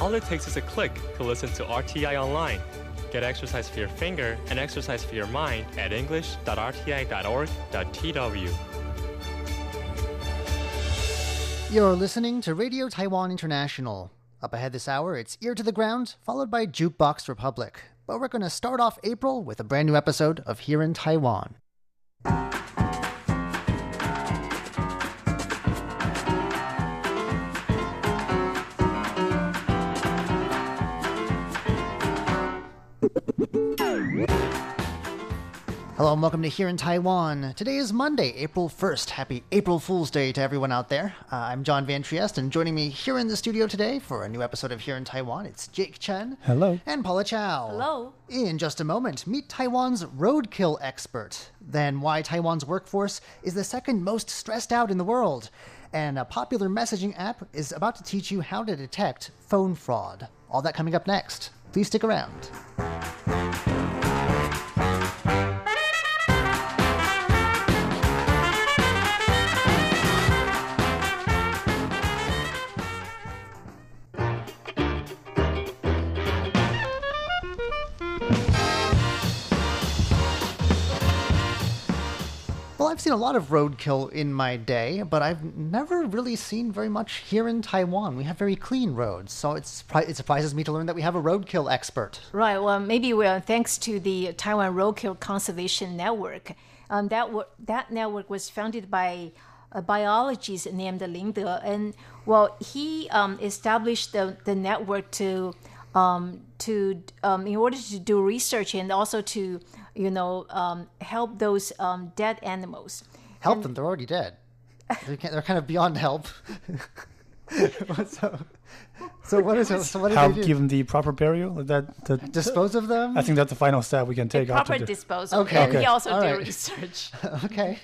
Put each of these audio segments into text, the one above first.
All it takes is a click to listen to RTI online. Get exercise for your finger and exercise for your mind at english.rti.org.tw. You're listening to Radio Taiwan International. Up ahead this hour, it's Ear to the Ground, followed by Jukebox Republic. But we're going to start off April with a brand new episode of Here in Taiwan. Hello and welcome to Here in Taiwan. Today is Monday, April 1st. Happy April Fool's Day to everyone out there. Uh, I'm John Van Trieste, and joining me here in the studio today for a new episode of Here in Taiwan, it's Jake Chen. Hello. And Paula Chow. Hello. In just a moment, meet Taiwan's roadkill expert. Then, why Taiwan's workforce is the second most stressed out in the world. And a popular messaging app is about to teach you how to detect phone fraud. All that coming up next. Please stick around. Well, I've seen a lot of roadkill in my day, but I've never really seen very much here in Taiwan. We have very clean roads, so it's, it surprises me to learn that we have a roadkill expert. Right. Well, maybe well, thanks to the Taiwan Roadkill Conservation Network. Um, that that network was founded by a biologist named Lin De, and well, he um, established the, the network to um, to um, in order to do research and also to you know um, help those um, dead animals. Help them, they're already dead. They can't, they're kind of beyond help. so, so what is it? So what do How they do? give them the proper burial? That, that Dispose of them? I think that's the final step we can take Proper disposal. Okay. And Okay. he also All do right. research. okay.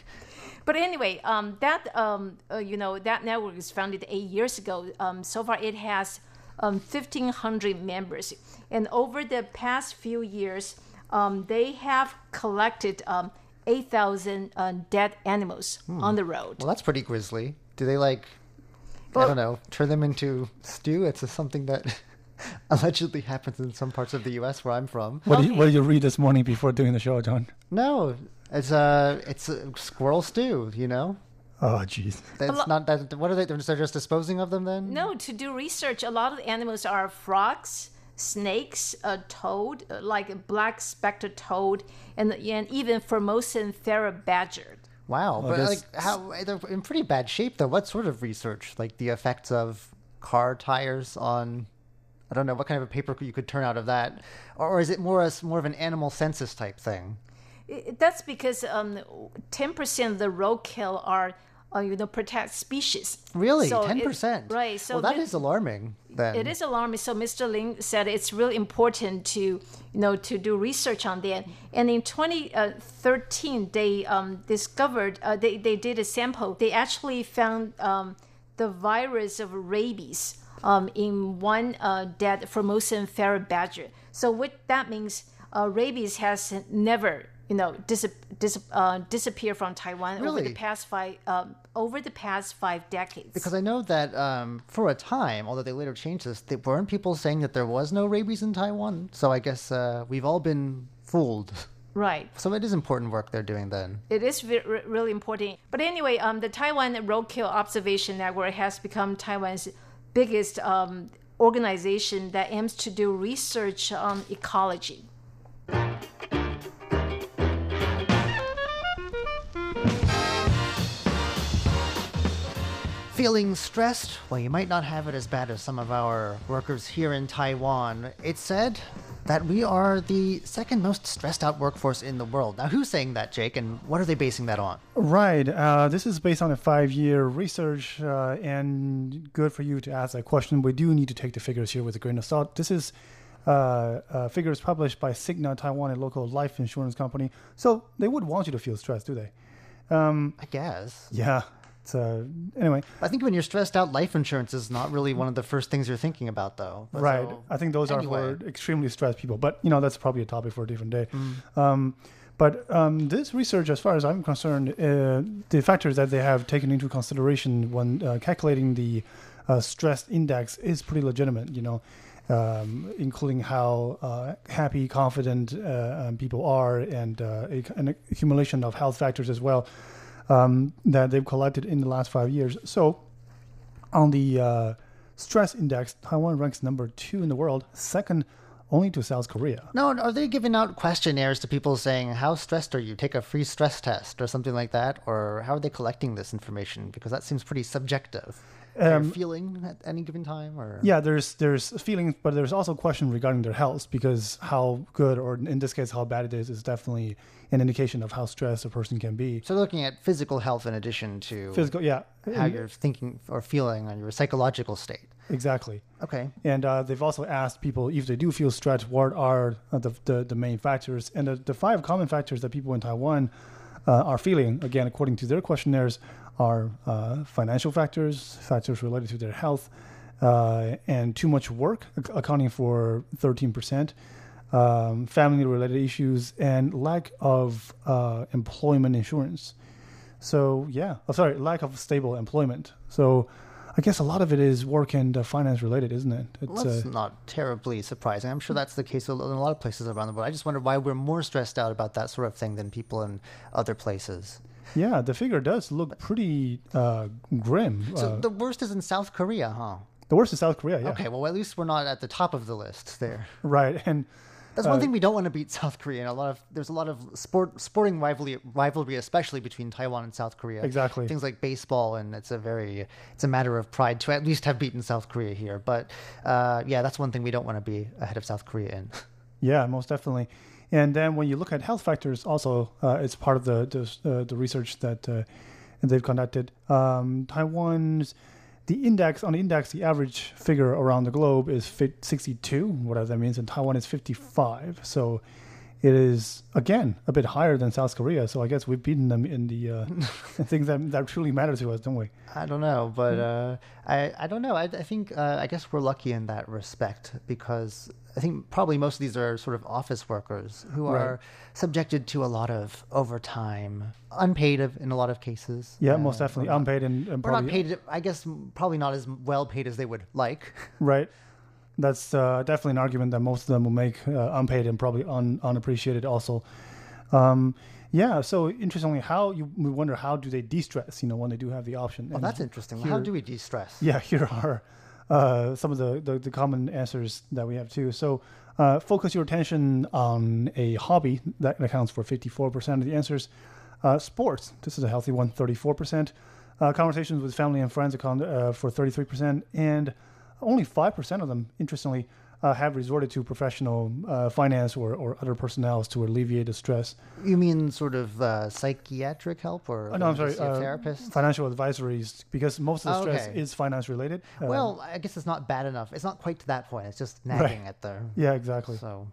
But anyway, um, that um, uh, you know that network was founded eight years ago. Um, so far, it has um, 1,500 members, and over the past few years, um, they have collected um, 8,000 uh, dead animals on the road. Well, that's pretty grisly. Do they like, I don't know, turn them into stew? It's just something that allegedly happens in some parts of the U.S. where I'm from. what, did you, what did you read this morning before doing the show, John? No, it's a it's a squirrel stew. You know, Oh, jeez. that's not that. What are they? They're just disposing of them then? No, to do research, a lot of the animals are frogs, snakes, a toad, uh, like a black spectacled toad, and, and even Formosan ferret badger. Wow, but that's- like how they're in pretty bad shape though. What sort of research? Like the effects of car tires on. I don't know what kind of a paper you could turn out of that, or, or is it more as more of an animal census type thing? I- That's because um, 10% of the roadkill are, uh, you know, protect species. Really, ten it- percent. Right. So well, that thi- is alarming. Then It is alarming. So Mr. Ling said it's really important to, you know, to do research on that. And in 2013, they um, discovered, uh, they, they did a sample. They actually found um, the virus of rabies um, in one uh, dead Formosan ferret badger. So what that means, uh, rabies has never, you know, dis- dis- uh, disappeared from Taiwan over the past five um, over the past five decades. Because I know that um, for a time, although they later changed this, they, weren't people saying that there was no rabies in Taiwan? So I guess uh, we've all been fooled. right. So it is important work they're doing then. It is re- really important. But anyway, um, the Taiwan Roadkill Observation Network has become Taiwan's biggest um, organization that aims to do research on ecology. Feeling stressed? Well, you might not have it as bad as some of our workers here in Taiwan. It's said that we are the second most stressed out workforce in the world. Now, who's saying that, Jake, and what are they basing that on? Right. Uh, this is based on a five year research, uh, and good for you to ask that question. We do need to take the figures here with a grain of salt. This is uh, uh, figures published by Cigna Taiwan, a local life insurance company. So they would want you to feel stressed, do they? I guess. Yeah. It's, uh, anyway, I think when you're stressed out, life insurance is not really one of the first things you're thinking about, though. But right. so- I think those anyway. are for extremely stressed people. But, you know, that's probably a topic for a different day. Mm. Um, but um, this research, as far as I'm concerned, uh, the factors that they have taken into consideration when uh, calculating the uh, stress index is pretty legitimate. You know, um, including how uh, happy, confident uh, um, people are, and uh, a, an accumulation of health factors as well um, that they've collected in the last five years. So, on the uh, stress index, Taiwan ranks number two in the world, second only to South Korea. No, are they giving out questionnaires to people saying, How stressed are you? Take a free stress test or something like that? Or how are they collecting this information? Because that seems pretty subjective. Their Um, feeling at any given time? or Yeah, there's there's feelings, but there's also a question regarding their health because how good or in this case how bad it is is definitely an indication of how stressed a person can be. So looking at physical health in addition to Physical, yeah, how you're thinking or feeling on your psychological state. exactly. Okay. And uh, they've also asked people if they do feel stressed, what are the, the, the main factors? And the, the five common factors that people in Taiwan uh, are feeling, again, according to their questionnaires, are uh, financial factors, factors related to their health, uh, and too much work, accounting for 13%, um, family related issues, and lack of uh, employment insurance. So, yeah, oh, sorry, lack of stable employment. So, I guess a lot of it is work and uh, finance related, isn't it? It's, Well, that's uh, not terribly surprising. I'm sure that's the case in a lot of places around the world. I just wonder why we're more stressed out about that sort of thing than people in other places. Yeah, the figure does look pretty uh, grim. So uh, the worst is in South Korea, huh? the worst is South Korea, yeah. Okay, well, at least we're not at the top of the list there. Right, and That's Uh, one thing we don't want to beat South Korea. And a lot of there's a lot of sport sporting rivalry rivalry, especially between Taiwan and South Korea. Exactly. Things like baseball, and it's a very it's a matter of pride to at least have beaten South Korea here. But uh, yeah, that's one thing we don't want to be ahead of South Korea in. Yeah, most definitely. And then when you look at health factors, also uh, it's part of the the, uh, the research that uh, they've conducted. Um, Taiwan's the index on the index, the average figure around the globe is fit 62, whatever that means, and Taiwan is 55. So it is again a bit higher than South Korea. So I guess we've beaten them in the uh, things that that truly matter to us, don't we? I don't know, but Mm-hmm. uh, I I don't know. I, I think uh, I guess we're lucky in that respect because I think probably most of these are sort of office workers who Right. are subjected to a lot of overtime, unpaid of- in a lot of cases. Yeah, Uh, most definitely unpaid and, and Or not probably paid. I guess probably not as well paid as they would like. Right. That's uh, definitely an argument that most of them will make uh, unpaid and probably un- unappreciated also. Um, yeah. So interestingly, how you we wonder how do they de-stress? You know, when they do have the option. Well, And that's interesting. How do we de-stress? Yeah, here are uh, some of the, the, the common answers that we have too. So, uh, focus your attention on a hobby that accounts for 54% of the answers. Uh, sports, this is a healthy one, 34%. Uh, conversations with family and friends account uh, for 33%. And only 5% of them, interestingly, uh, have resorted to professional uh, finance or, or other personnel to alleviate the stress. You mean sort of uh, psychiatric help or Oh, no, I'm sorry. to see a uh, therapist? Financial advisories, because most of the Oh, stress okay. is finance related. Uh, Well, I guess it's not bad enough. It's not quite to that point. It's just nagging at the. yeah, exactly. So.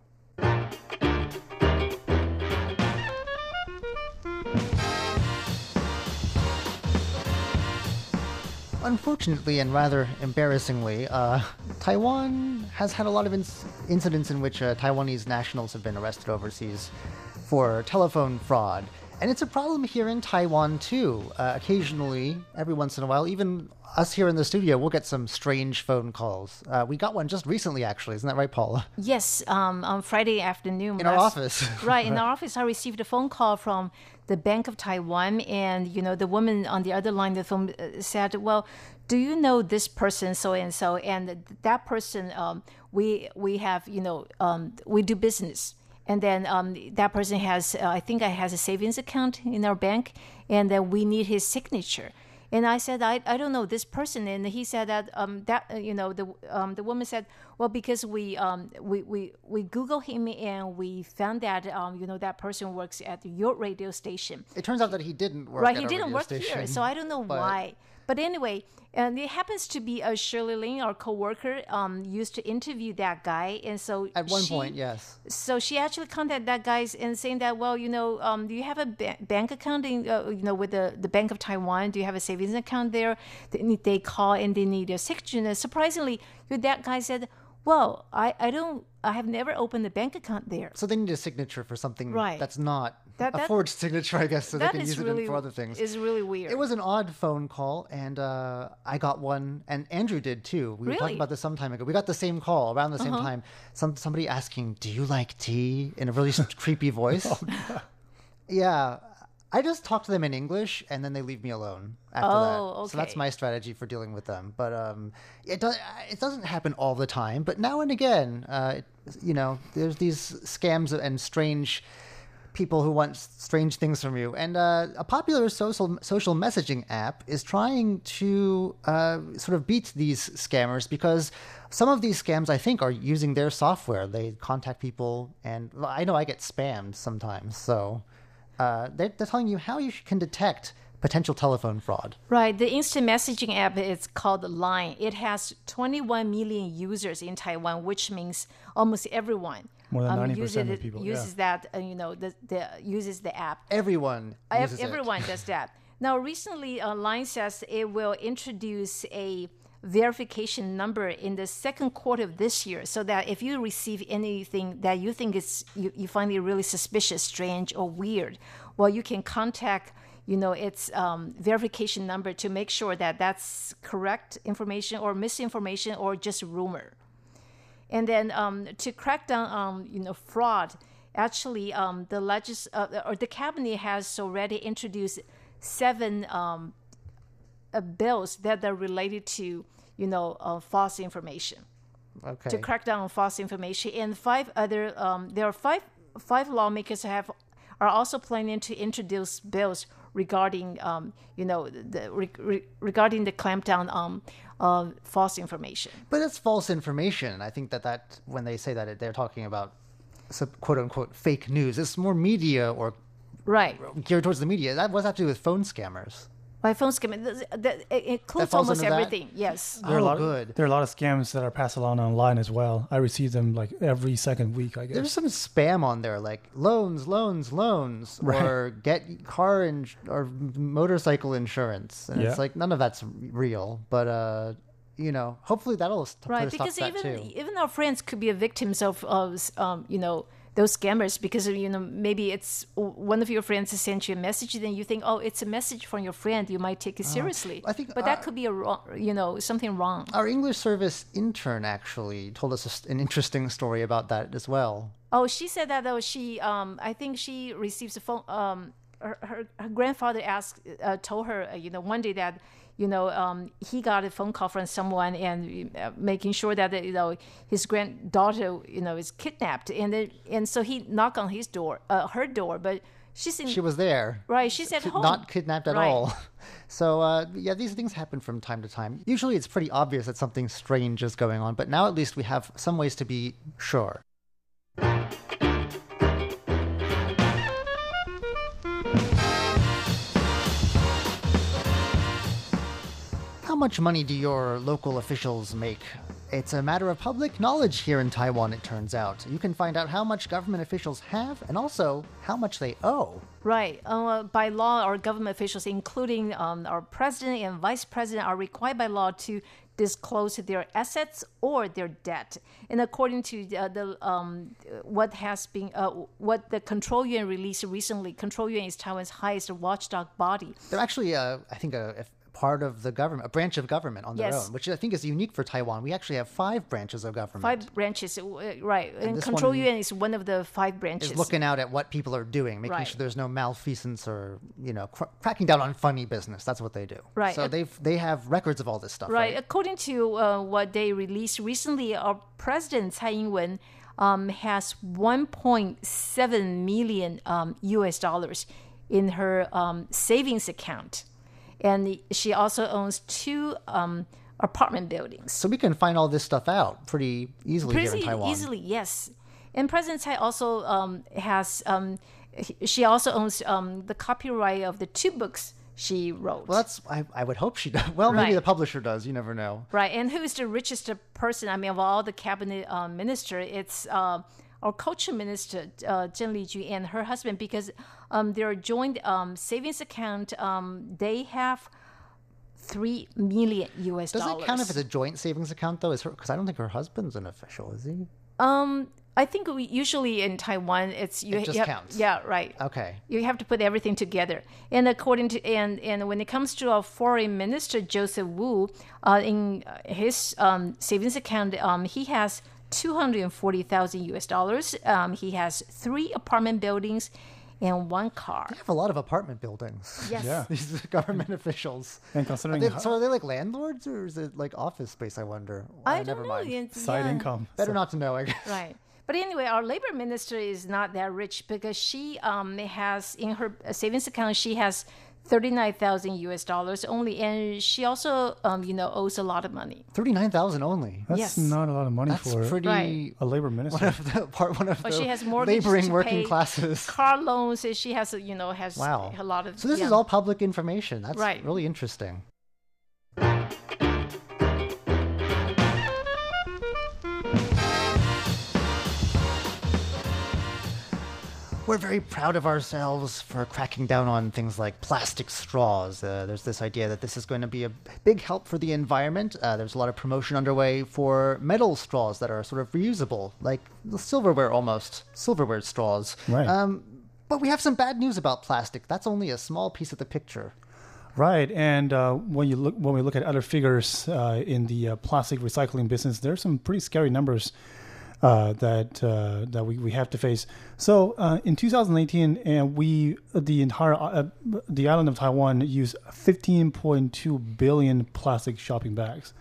Unfortunately and rather embarrassingly, uh, Taiwan has had a lot of inc- incidents in which uh, Taiwanese nationals have been arrested overseas for telephone fraud. And it's a problem here in Taiwan too. Uh, occasionally, every once in a while, even us here in the studio, we'll get some strange phone calls. Uh, we got one just recently, actually. Isn't that right, Paula? Yes, um, on Friday afternoon. In our last- office. right, in our office, I received a phone call from the Bank of Taiwan, and you know the woman on the other line of the phone uh, said, "Well, do you know this person so and so?" And that person, um, we we have you know um, we do business. And then um, that person has, uh, I think, I has a savings account in our bank, and then we need his signature. And I said, I, I don't know this person. And he said that um, that uh, you know the um, the woman said, well, because we um we we we Google him and we found that um you know that person works at your radio station. It turns out that he didn't work right, he didn't work station. here, so I don't know but- why. But anyway, and it happens to be a Shirley Lin, our coworker, um, used to interview that guy, and so At one she- point, yes. so she actually contacted that guy and saying that, well, you know, um, do you have a ba- bank account, in, uh, you know, with the, the Bank of Taiwan? Do you have a savings account there? They, they call and they need a signature. And surprisingly, that guy said, well, I, I don't, I have never opened a bank account there. So they need a signature for something Right. that's not That- a forged signature, I guess, so they can use it really in for other things. Is really weird. It was an odd phone call, and uh, I got one, and Andrew did too. We were talking Uh-huh. about this some time ago. We got the same call around the same time. Some somebody asking, "Do you like tea?" in a really creepy voice. Oh, yeah, I just talk to them in English, and then they leave me alone after Oh, that. So that's my strategy for dealing with them. But um, it does it doesn't happen all the time, but now and again, uh, it, you know, there's these scams and strange people who want strange things from you. And uh, a popular social social messaging app is trying to uh, sort of beat these scammers because some of these scams, I think, are using their software. They contact people, and I know I get spammed sometimes. So uh, they're, they're telling you how you can detect potential telephone fraud. Right. The instant messaging app is called Line. It has 21 million users in Taiwan, which means almost everyone More than 90% uses of it- people, yeah. that. Uh, you know, the, the uses the app. Everyone Ev- uses it. Everyone does that. Now, recently, uh, Line says it will introduce a verification number in the second quarter of this year, so that if you receive anything that you think is you, you find it really suspicious, strange, or weird, well, you can contact you know its um, verification number to make sure that that's correct information or misinformation or just rumor. And then um, to crack down on you know fraud, actually um, the legis- uh, or the cabinet has already introduced seven um, uh, bills that are related to you know uh, false information Okay. to crack down on false information, and five other um, there are five five lawmakers have are also planning to introduce bills regarding um, you know the re- re- regarding the clampdown on uh, false information. But it's false information. I think that that when they say that they're talking about quote unquote fake news. It's more media or Right. geared towards the media. That was have to do with phone scammers. By phone skimming, th- th- it includes almost under that? everything. Yes. There are a Oh, lot, good. There are a lot of scams that are passed along online as well. I receive them like every second week. I guess. There's some spam on there like loans, loans, loans, or get car in- or motorcycle insurance, and Yeah. it's like none of that's real. But uh, you know, hopefully that'll st- put right a stop because to that even too. even our friends could be victims of of um, you know those scammers because you know maybe it's one of your friends has sent you a message then you think oh it's a message from your friend you might take it seriously. Oh, I think, but that uh, could be a wrong you know something wrong. Our English service intern actually told us an interesting story about that as well. oh she said that though. She um I think she receives a phone um her, her, her grandfather asked uh, told her uh, you know one day that you know um, he got a phone call from someone and uh, making sure that you know his granddaughter you know is kidnapped and then and so he knocked on his door uh, her door but she's in She was there. right she's at ki- home not kidnapped at Right. all. So uh, yeah, these things happen from time to time. Usually, it's pretty obvious that something strange is going on, but now at least we have some ways to be sure. Much money do your local officials make? It's a matter of public knowledge here in Taiwan, it turns out. You can find out how much government officials have and also how much they owe. Right. Uh, by law, our government officials, including um, our president and vice president, are required by law to disclose their assets or their debt. And according to uh, the um, what has been uh, what the Control Yuan released recently, Control Yuan is Taiwan's highest watchdog body. They're actually, uh, I think, a, a part of the government, a branch of government on their Yes. own, which I think is unique for Taiwan. We actually have five branches of government. Five branches, uh, right? And, this Control Yuan is one of the five branches. is looking out at what people are doing, making Right. sure there's no malfeasance or you know cr- cracking down on funny business. That's what they do. Right. So they they have records of all this stuff. Right. Right. According to uh, what they released recently, our president Tsai Ing-wen um, has 1.7 million um, U.S. dollars in her um, savings account, and she also owns two um, apartment buildings. So we can find all this stuff out pretty easily here in Taiwan. easily, yes. And President Tsai also um, has. Um, she also owns um, the copyright of the two books she wrote. Well, that's I, I would hope she does. Well, maybe Right. the publisher does. You never know. Right, and who is the richest person? I mean, of all the cabinet uh, minister, it's uh, our culture minister uh, Zheng Lijun and her husband because um, their joint um, savings account um, they have three million U.S. Does dollars. Does it count if it's a joint savings account though? Is her because I don't think her husband's an official, is he? Um, I think we usually in Taiwan, it's you, It just you have- counts. Yeah, right. Okay. You have to put everything together. And according to and and when it comes to our foreign minister Joseph Wu, uh, in his um, savings account, um, he has two hundred and forty thousand U.S. dollars. Um, he has three apartment buildings and one car. I have a lot of apartment buildings. Yes. Yeah. These government officials. And Are considering they- ho- so are they like landlords or is it like office space? I wonder. I Uh, don't never know. mind. It's- side yeah. income. Better not to know. I guess. Right. But anyway, our labor minister is not that rich because she um, has in her savings account she has thirty nine thousand U.S. dollars only, and she also um, you know owes a lot of money. Thirty-nine thousand only. That's Yes. not a lot of money That's for pretty. Right. a labor minister. One of the part. One of But the she has laboring to working pay, classes. car loans. She has you know has Wow. a lot of. So this yeah. is all public information. That's Right. really interesting. We're very proud of ourselves for cracking down on things like plastic straws. Uh, there's this idea that this is going to be a big help for the environment. Uh, there's a lot of promotion underway for metal straws that are sort of reusable, like silverware almost, silverware straws. Right. Um, but we have some bad news about plastic. That's only a small piece of the picture. Right, and uh, when you look when we look at other figures uh, in the uh, plastic recycling business, there's some pretty scary numbers uh, that uh, that we, we have to face. So uh, in 2018, and we the entire uh, the island of Taiwan used 15.2 billion plastic shopping bags.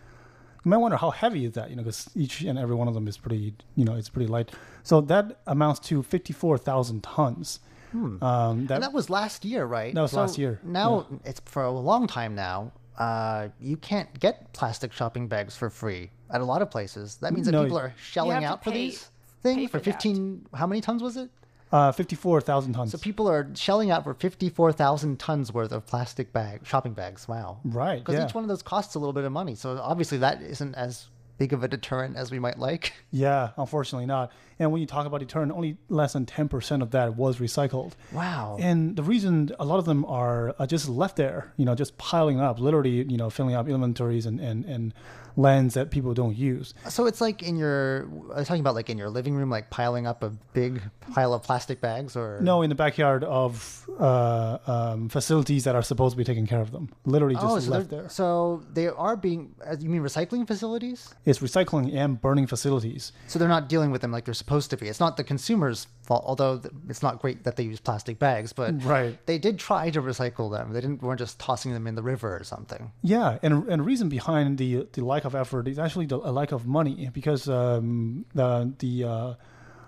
You might wonder how heavy is that, you know, because each and every one of them is pretty, you know, it's pretty light. So that amounts to 54,000 tons. Um, that, And that was last year, right? That was last year, Now it's for a long time now. Uh, you can't get plastic shopping bags for free at a lot of places. That means that No, people are shelling out for pay- these pay things for for that. 15. How many tons was it? uh, 54,000 tons. So people are shelling out for 54,000 tons worth of plastic bag shopping bags. Wow. Right, Because yeah. each one of those costs a little bit of money. So obviously that isn't as big of a deterrent as we might like. Yeah, unfortunately not. And when you talk about deterrent, only less than 10% of that was recycled. Wow. And the reason a lot of them are uh, just left there, you know, just piling up, literally, you know, filling up inventories and, and, and lands that people don't use. So it's like in your, I was talking about like in your living room, like piling up a big pile of plastic bags or? No, in the backyard of uh, um, facilities that are supposed to be taking care of them. Literally just Oh, so, left there. so they are being, you mean recycling facilities? It's recycling and burning facilities. So they're not dealing with them like they're supposed to be. It's not the consumer's fault, although it's not great that they use plastic bags, but Right. they did try to recycle them. They didn't weren't just tossing them in the river or something. Yeah, and and the reason behind the the lack of effort is actually the, a lack of money because um, the the uh,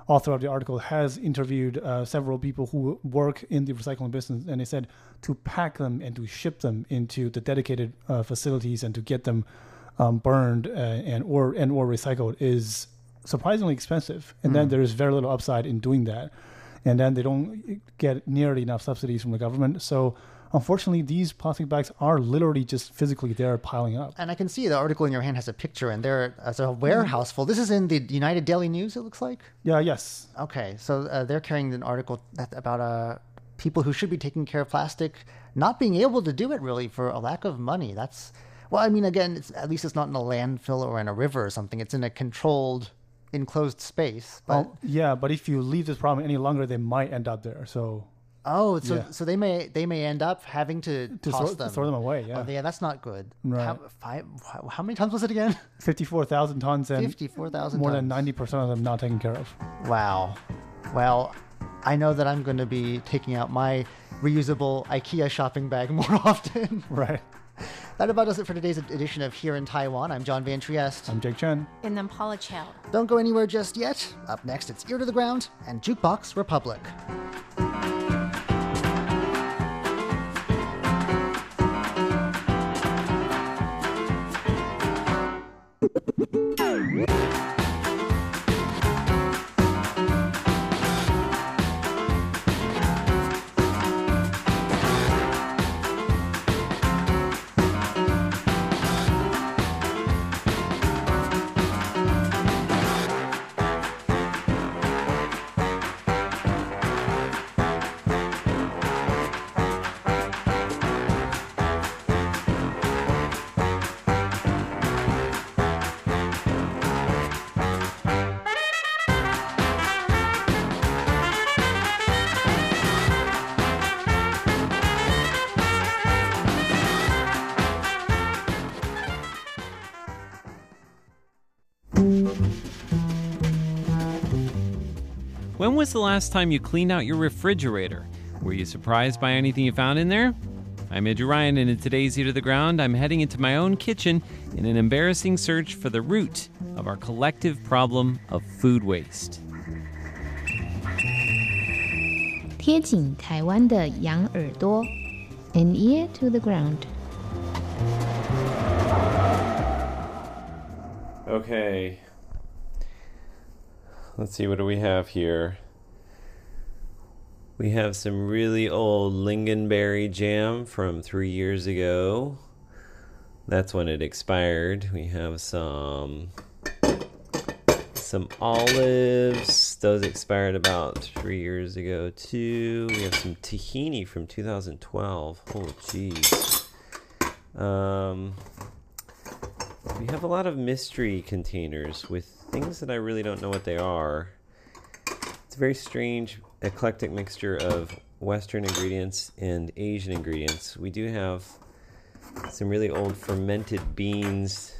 author of the article has interviewed uh, several people who work in the recycling business, and they said to pack them and to ship them into the dedicated uh, facilities and to get them um, burned uh, and or and or recycled is surprisingly expensive, and then there is very little upside in doing that, and then they don't get nearly enough subsidies from the government, so. Unfortunately, these plastic bags are literally just physically there piling up. And I can see the article in your hand has a picture, and there as a warehouse full. This is in the United Daily News. It looks like. Yeah, yes. Okay, so uh, they're carrying an article that, about uh, people who should be taking care of plastic not being able to do it really for a lack of money. That's well, I mean, again, it's, at least it's not in a landfill or in a river or something. It's in a controlled, enclosed space. But Well, yeah, but if you leave this problem any longer, they might end up there. So oh, so yeah. so they may they may end up having to, To toss throw- them, throw them away, yeah. Oh, yeah, that's not good. Right. How, five, how, many tons was it again? fifty-four thousand tons and 54,000 more than ninety percent of them not taken care of. Wow. Well, I know that I'm going to be taking out my reusable IKEA shopping bag more often. Right. That about does it for today's edition of Here in Taiwan. I'm John Van Trieste. I'm Jake Chen. And I'm Paula Chow. Don't go anywhere just yet. Up next, it's Ear to the Ground and Jukebox Republic. When was the last time you cleaned out your refrigerator? Were you surprised by anything you found in there? I'm Andrew Ryan, and in today's Ear to the Ground, I'm heading into my own kitchen in an embarrassing search for the root of our collective problem of food waste. 贴紧台湾的羊耳朵，an ear to the ground。 Okay. Let's see, what do we have here? We have some really old lingonberry jam from three years ago. That's when it expired. We have some some olives. Those expired about three years ago too. We have some tahini from 2012. Oh, jeez. Um, we have a lot of mystery containers with things that I really don't know what they are. It's very strange, eclectic mixture of Western ingredients and Asian ingredients. We do have some really old fermented beans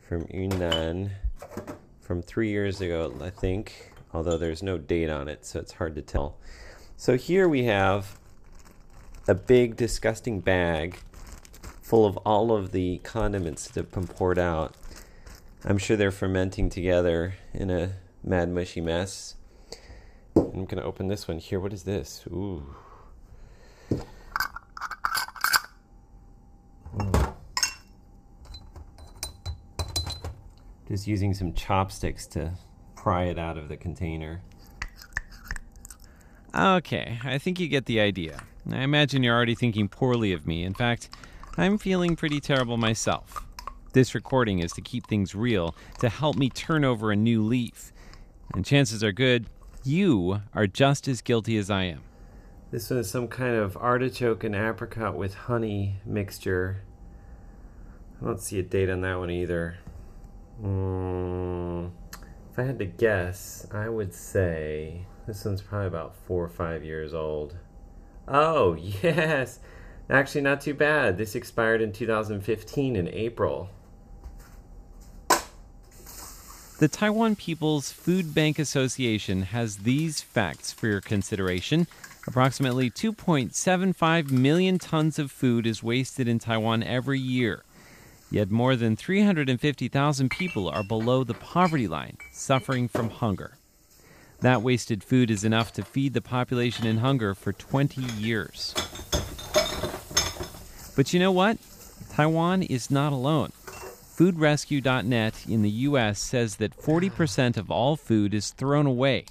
from Yunnan from three years ago, I think, although there's no date on it, so it's hard to tell. So here we have a big, disgusting bag full of all of the condiments that have been poured out. I'm sure they're fermenting together in a mad mushy mess. I'm gonna open this one here. What is this? Ooh. Mm. Just using some chopsticks to pry it out of the container. Okay, I think you get the idea. I imagine you're already thinking poorly of me. In fact, I'm feeling pretty terrible myself. This recording is to keep things real, to help me turn over a new leaf. And chances are good you are just as guilty as I am. This one is some kind of artichoke and apricot with honey mixture. I don't see a date on that one either. Mm, if I had to guess, I would say this one's probably about four or five years old. Oh, yes! Actually, not too bad. This expired in 2015 in April. The Taiwan People's Food Bank Association has these facts for your consideration. Approximately 2.75 million tons of food is wasted in Taiwan every year. Yet more than 350,000 people are below the poverty line, suffering from hunger. That wasted food is enough to feed the population in hunger for 20 years. But you know what? Taiwan is not alone. FoodRescue.net in the U.S. says that 40% of all food is thrown away.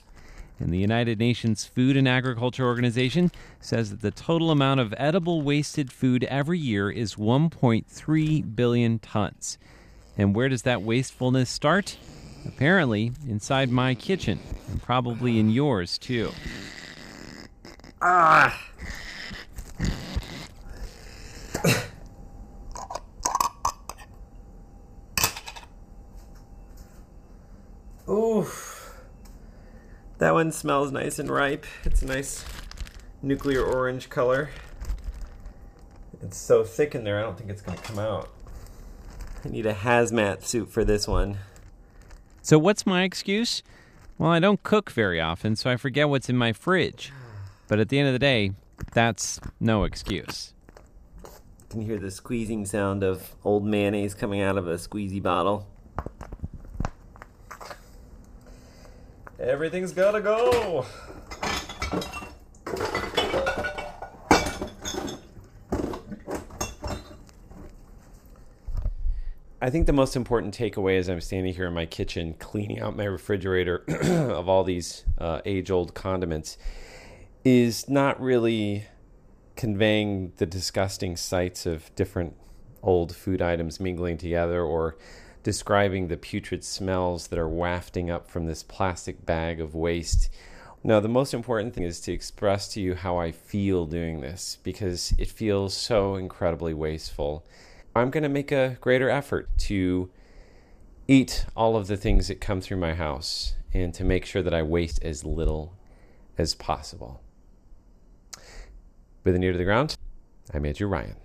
And the United Nations Food and Agriculture Organization says that the total amount of edible wasted food every year is 1.3 billion tons. And where does that wastefulness start? Apparently, inside my kitchen, and probably in yours too. Ah! That one smells nice and ripe. It's a nice nuclear orange color. It's so thick in there, I don't think it's going to come out. I need a hazmat suit for this one. So, what's my excuse? Well, I don't cook very often, so I forget what's in my fridge. But at the end of the day, that's no excuse. You can hear the squeezing sound of old mayonnaise coming out of a squeezy bottle. Everything's gotta go. I think the most important takeaway as I'm standing here in my kitchen cleaning out my refrigerator of all these uh, age old condiments is not really conveying the disgusting sights of different old food items mingling together or describing the putrid smells that are wafting up from this plastic bag of waste. No, the most important thing is to express to you how I feel doing this because it feels so incredibly wasteful. I'm going to make a greater effort to eat all of the things that come through my house and to make sure that I waste as little as possible. With an ear to the ground, I'm Andrew Ryan.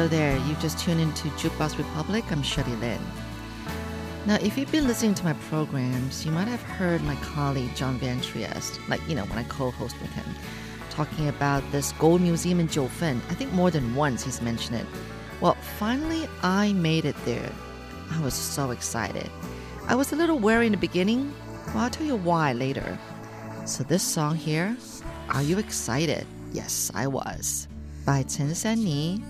Hello there. You've just tuned into Jukebox Republic. I'm Shirley Lin. Now, if you've been listening to my programs, you might have heard my colleague John Van Trieste, like, you know, when I co host with him, talking about this gold museum in Jiufen. I think more than once he's mentioned it. Well, finally, I made it there. I was so excited. I was a little wary in the beginning. Well, I'll tell you why later. So, this song here, Are You Excited? Yes, I was. By Chen Sanni.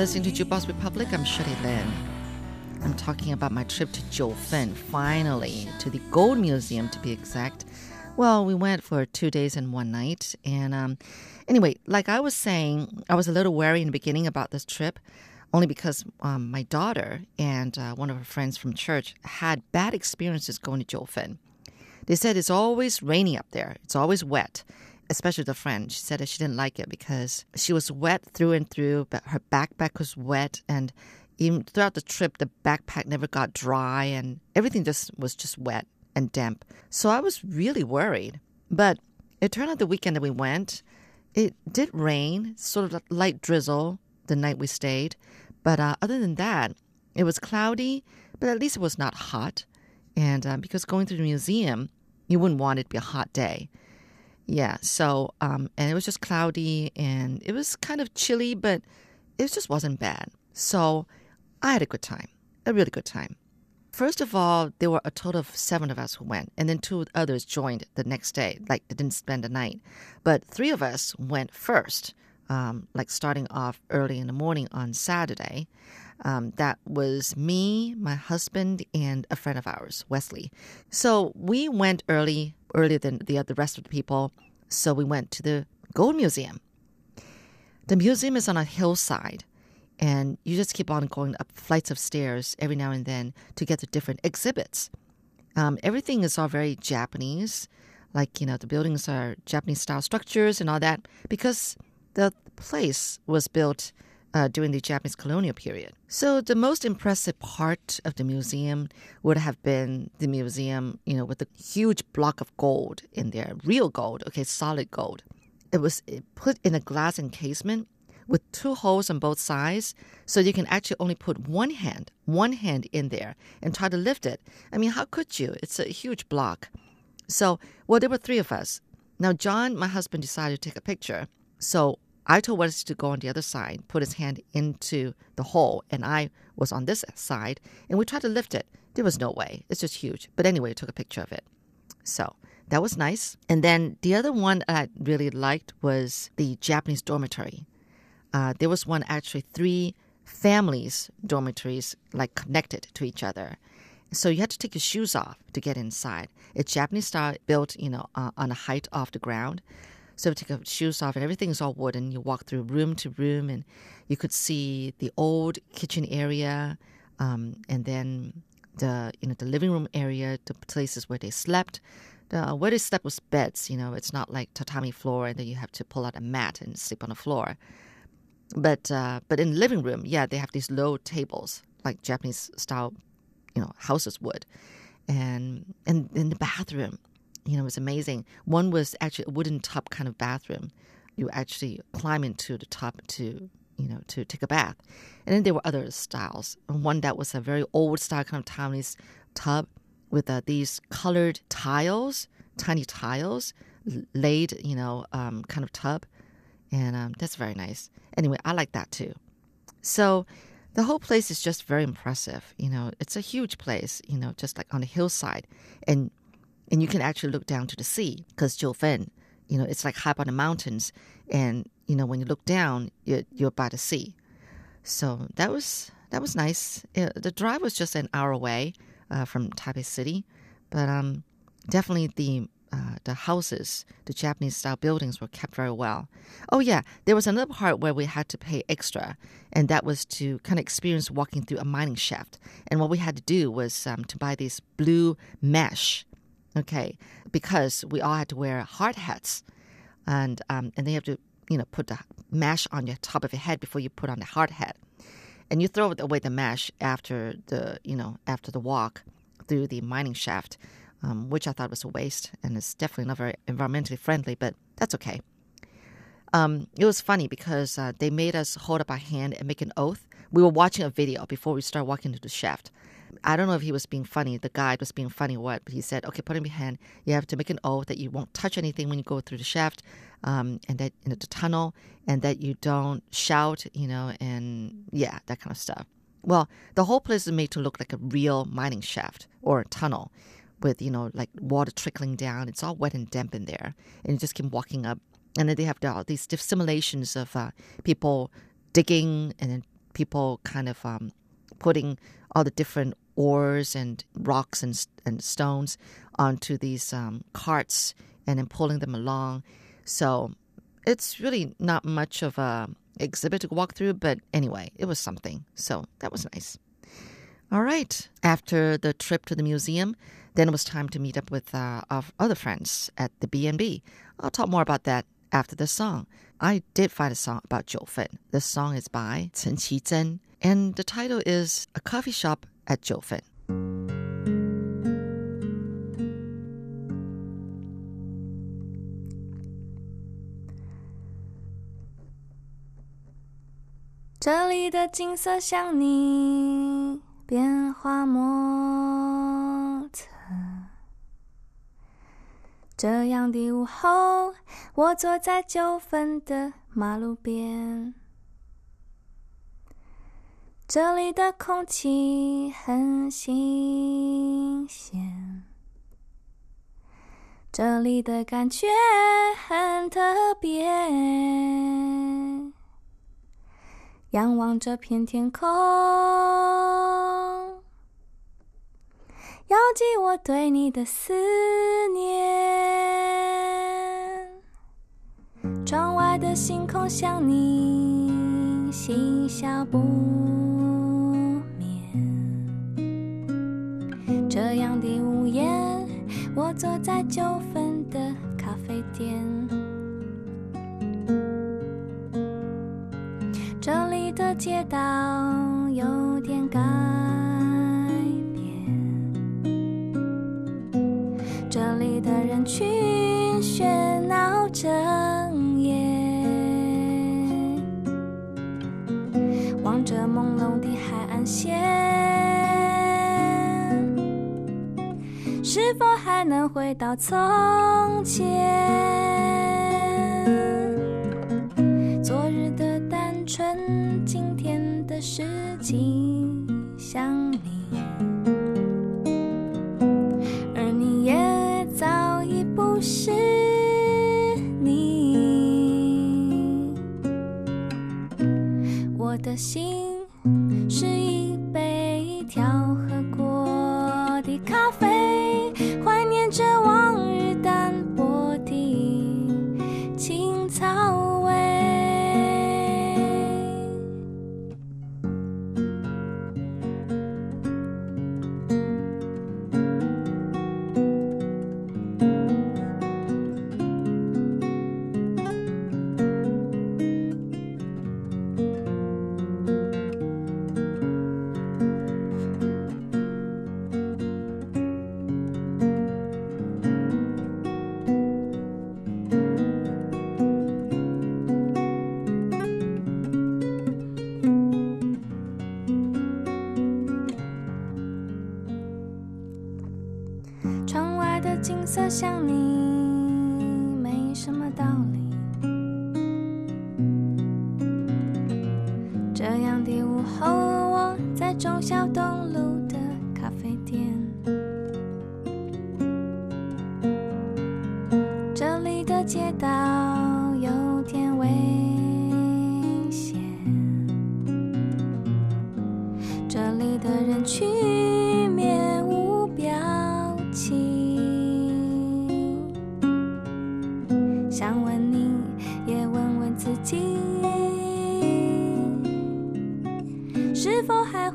Listening to Jukebox Republic. I'm Shirley Lin. I'm talking about my trip to Jiufen, finally, to the Gold Museum to be exact. Well, we went for two days and one night. And um, anyway, like I was saying, I was a little wary in the beginning about this trip, only because um, my daughter and uh, one of her friends from church had bad experiences going to Jiufen. They said it's always rainy up there, it's always wet especially the friend. She said that she didn't like it because she was wet through and through, but her backpack was wet and even throughout the trip the backpack never got dry and everything just was just wet and damp. So I was really worried. But it turned out the weekend that we went, it did rain, sort of light drizzle the night we stayed. But uh, other than that, it was cloudy, but at least it was not hot. And uh, because going to the museum, you wouldn't want it to be a hot day. Yeah, so um, and it was just cloudy and it was kind of chilly, but it just wasn't bad. So I had a good time, a really good time. First of all, there were a total of seven of us who went, and then two others joined the next day. Like they didn't spend the night, but three of us went first. Um, like starting off early in the morning on Saturday. Um, that was me, my husband, and a friend of ours, Wesley. So we went early, earlier than the the rest of the people. So we went to the Gold Museum. The museum is on a hillside, and you just keep on going up flights of stairs every now and then to get to different exhibits. Um, everything is all very Japanese, like you know the buildings are Japanese style structures and all that because the place was built uh, during the Japanese colonial period. So the most impressive part of the museum would have been the museum, you know, with the huge block of gold in there, real gold, okay, solid gold. It was put in a glass encasement with two holes on both sides, so you can actually only put one hand, one hand in there and try to lift it. I mean, how could you? It's a huge block. So, well, there were three of us. Now, John, my husband, decided to take a picture. So I told Wesley to go on the other side, put his hand into the hole, and I was on this side, and we tried to lift it. There was no way. It's just huge. But anyway, I took a picture of it. So that was nice. And then the other one I really liked was the Japanese dormitory. Uh, there was one actually three families dormitories like connected to each other. So you had to take your shoes off to get inside. It's Japanese style, built you know uh, on a height off the ground. So take your shoes off, and everything is all wood, and you walk through room to room, and you could see the old kitchen area, um, and then the you know the living room area, the places where they slept. The, where they slept was beds. You know, it's not like tatami floor, and then you have to pull out a mat and sleep on the floor. But uh, but in the living room, yeah, they have these low tables like Japanese style, you know, houses would, and and in the bathroom, you know, it was amazing. One was actually a wooden tub kind of bathroom. You actually climb into the tub to you know to take a bath, and then there were other styles. One that was a very old style kind of Taiwanese tub with uh, these colored tiles, tiny tiles laid, you know, um, kind of tub and um, that's very nice. Anyway, I like that too. So the whole place is just very impressive. You know, it's a huge place. You know, just like on a hillside, and and you can actually look down to the sea because Jiufen, you know, it's like high up on the mountains, and you know when you look down, you're, you're by the sea. So that was that was nice. Uh, the drive was just an hour away uh, from Taipei City, but um, definitely the uh, the houses, the Japanese style buildings were kept very well. Oh, yeah, there was another part where we had to pay extra, and that was to kind of experience walking through a mining shaft. And what we had to do was um, to buy this blue mesh, okay, because we all had to wear hard hats, and um, and they have to you know put the mesh on your top of your head before you put on the hard hat, and you throw away the mesh after the you know after the walk through the mining shaft um, which I thought was a waste and it's definitely not very environmentally friendly, but that's okay. Um, it was funny because uh, they made us hold up our hand and make an oath. We were watching a video before we started walking to the shaft. I don't know if he was being funny, the guide was being funny what, but he said, okay, put in your hand. You have to make an oath that you won't touch anything when you go through the shaft um, and that in the tunnel and that you don't shout, you know, and yeah, that kind of stuff. Well, the whole place is made to look like a real mining shaft or a tunnel with you know like water trickling down. It's all wet and damp in there, and you just keep walking up. And then they have all these simulations of uh, people digging, and then people kind of um, putting all the different ores and rocks and and stones onto these um, carts, and then pulling them along. So it's really not much of a exhibit to walk through, but anyway, it was something. So that was nice. All right. After the trip to the museum, then it was time to meet up with uh, our other friends at the B&B. I'll talk more about that after the song. I did find a song about Jiufen. The song is by Chen Qizhen, and the title is A Coffee Shop at Jiufen. 这里的景色像你变化莫 这样的午后，我坐在九份的马路边，这里的空气很新鲜，这里的感觉很特别。仰望这片天空，遥寄我对你的思念。窗外的星空像你嬉笑不眠，这样的午夜我坐在九份的咖啡店，这里的街道有点干的人群喧闹整夜，望着朦胧的海岸线。是否还能回到从前？昨日的单纯，今天的事情想你，是你。我的心是一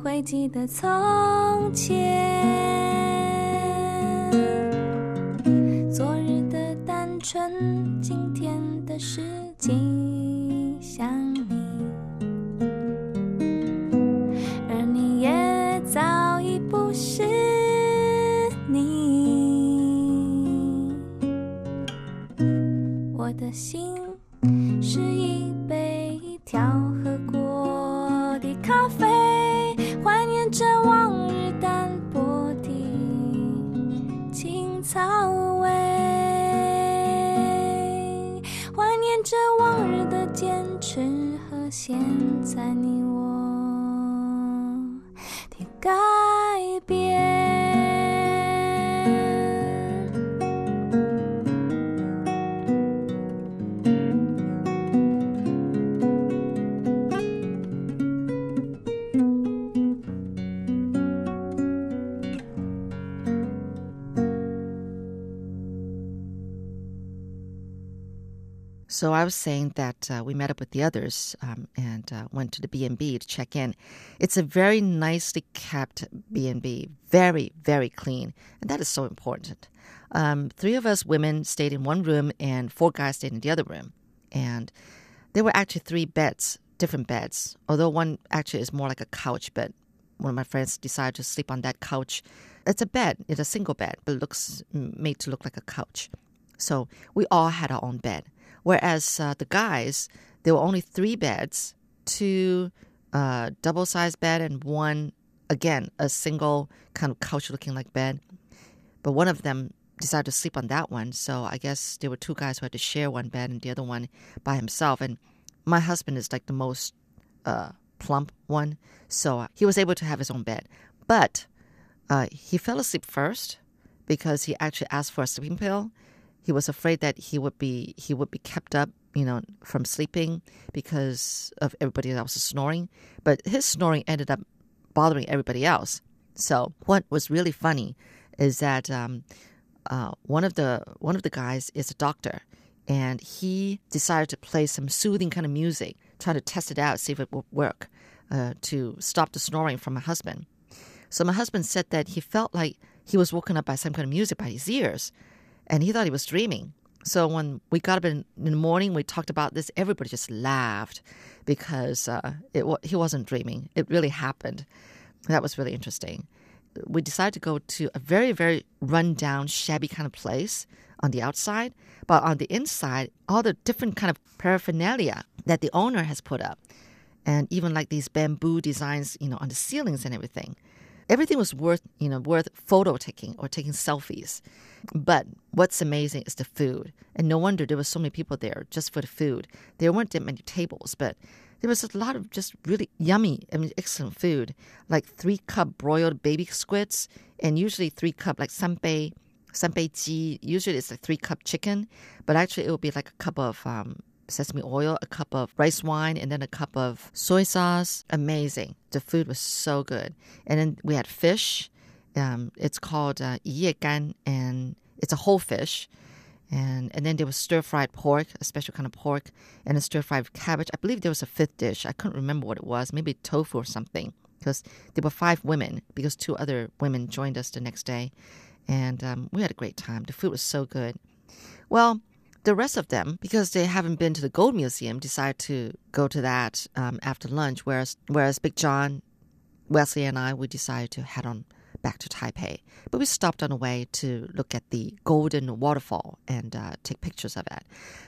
会记得从前？昨日的单纯，今天的事情想你，而你也早已不是你。我的心是一坚持和现 So I was saying that uh, we met up with the others um, and uh, went to the B&B to check in. It's a very nicely kept B&B, very, very clean. And that is so important. Um, three of us women stayed in one room and four guys stayed in the other room. And there were actually three beds, different beds, although one actually is more like a couch bed. One of my friends decided to sleep on that couch. It's a bed, it's a single bed, but it looks made to look like a couch. So we all had our own bed. Whereas uh, the guys, there were only three beds, two uh, double sized bed and one, again, a single kind of couch looking like bed. But one of them decided to sleep on that one. So I guess there were two guys who had to share one bed and the other one by himself. And my husband is like the most uh, plump one. So he was able to have his own bed. But uh, he fell asleep first because he actually asked for a sleeping pill. He was afraid that he would be he would be kept up, you know, from sleeping because of everybody else snoring. But his snoring ended up bothering everybody else. So what was really funny is that um, uh, one of the one of the guys is a doctor, and he decided to play some soothing kind of music, trying to test it out, see if it would work, uh, to stop the snoring from my husband. So my husband said that he felt like he was woken up by some kind of music by his ears, and he thought he was dreaming. So when we got up in, in the morning, we talked about this. Everybody just laughed because uh, it he wasn't dreaming. It really happened. That was really interesting. We decided to go to a very, very rundown, shabby kind of place on the outside, but on the inside, all the different kind of paraphernalia that the owner has put up, and even like these bamboo designs, you know, on the ceilings and everything. Everything was worth, you know, worth photo taking or taking selfies. But what's amazing is the food, and no wonder there were so many people there just for the food. There weren't that many tables, but there was a lot of just really yummy, I mean, excellent food, like three cup broiled baby squids, and usually three cup like sanbei, sanbei ji. Usually it's like three cup chicken, but actually it will be like a cup of um, sesame oil, a cup of rice wine, and then a cup of soy sauce. Amazing. The food was so good. And then we had fish. Um, it's called uh, 叶干, and it's a whole fish. And and then there was stir fried pork, a special kind of pork, and a stir fried cabbage. I believe there was a fifth dish. I couldn't remember what it was. Maybe tofu or something. Because there were five women. Because two other women joined us the next day, and um, we had a great time. The food was so good. Well, the rest of them, because they haven't been to the Gold Museum, decided to go to that um, after lunch. Whereas, whereas Big John, Wesley, and I, we decided to head on back to Taipei. But we stopped on the way to look at the Golden Waterfall and uh, take pictures of it,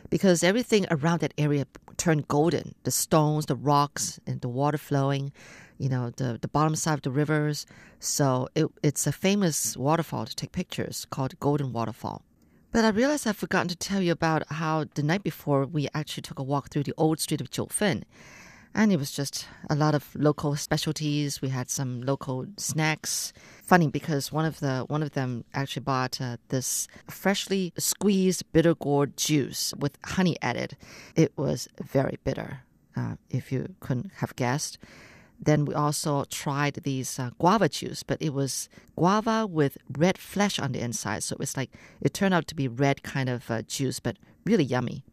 because everything around that area turned golden. The stones, the rocks, and the water flowing. You know, the the bottom side of the rivers. So it, it's a famous waterfall to take pictures called Golden Waterfall. But I realized I've forgotten to tell you about how the night before we actually took a walk through the old street of Jiufen. And it was just a lot of local specialties. We had some local snacks. Funny because one of the one of them actually bought uh, this freshly squeezed bitter gourd juice with honey added. It was very bitter, uh, if you couldn't have guessed. Then we also tried these uh, guava juice, but it was guava with red flesh on the inside. So it's like it turned out to be red kind of uh, juice, but really yummy.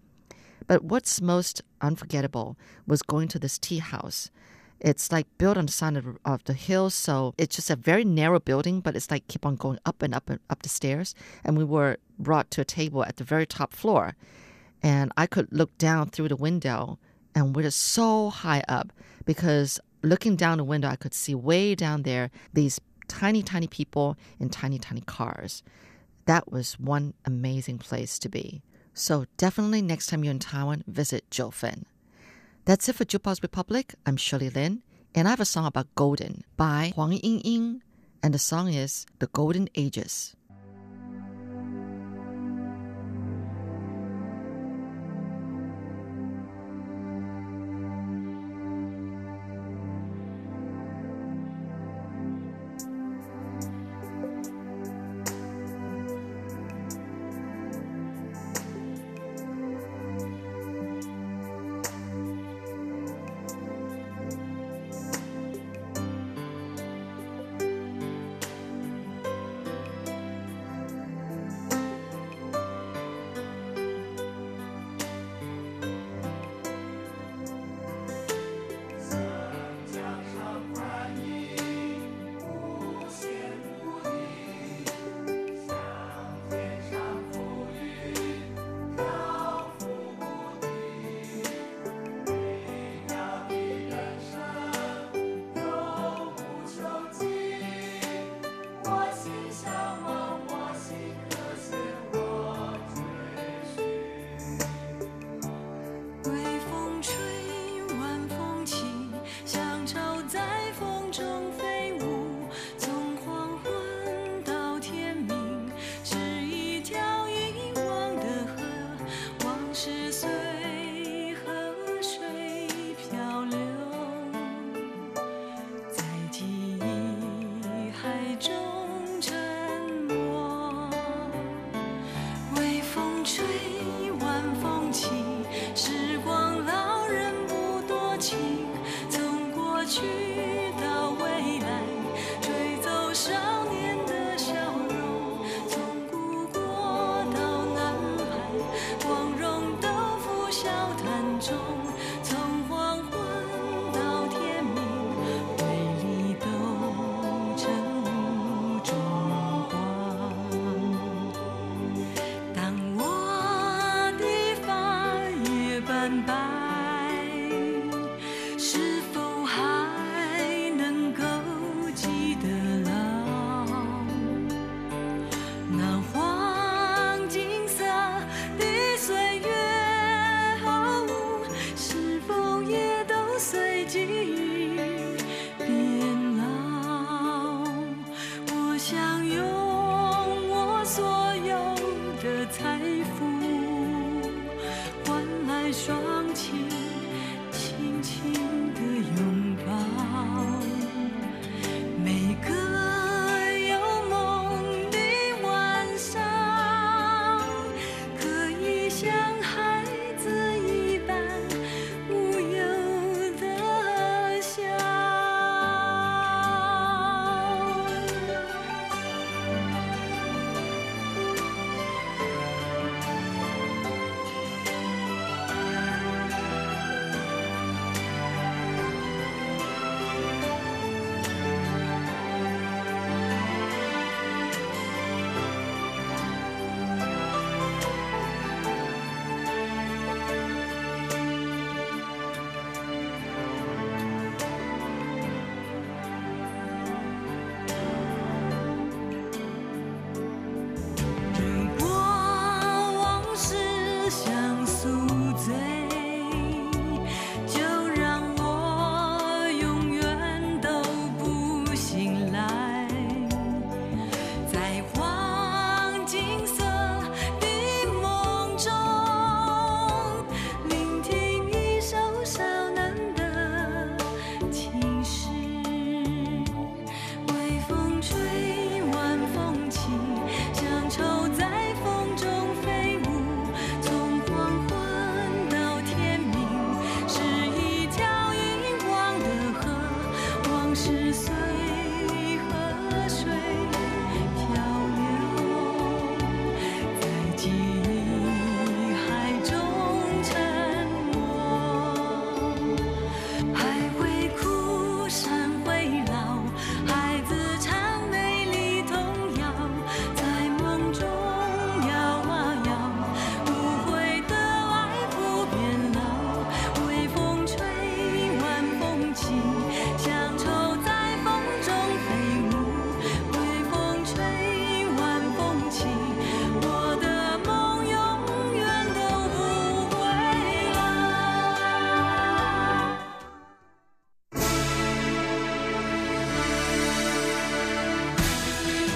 But what's most unforgettable was going to this tea house. It's like built on the side of, of the hill, so it's just a very narrow building, but it's like keep on going up and up and up the stairs. And we were brought to a table at the very top floor, and I could look down through the window, and we're just so high up because looking down the window, I could see way down there these tiny, tiny people in tiny, tiny cars. That was one amazing place to be. So definitely next time you're in Taiwan, visit Jiufen. That's it for Jukebox Republic. I'm Shirley Lin, and I have a song about golden by Huang Yingying, and the song is The Golden Ages.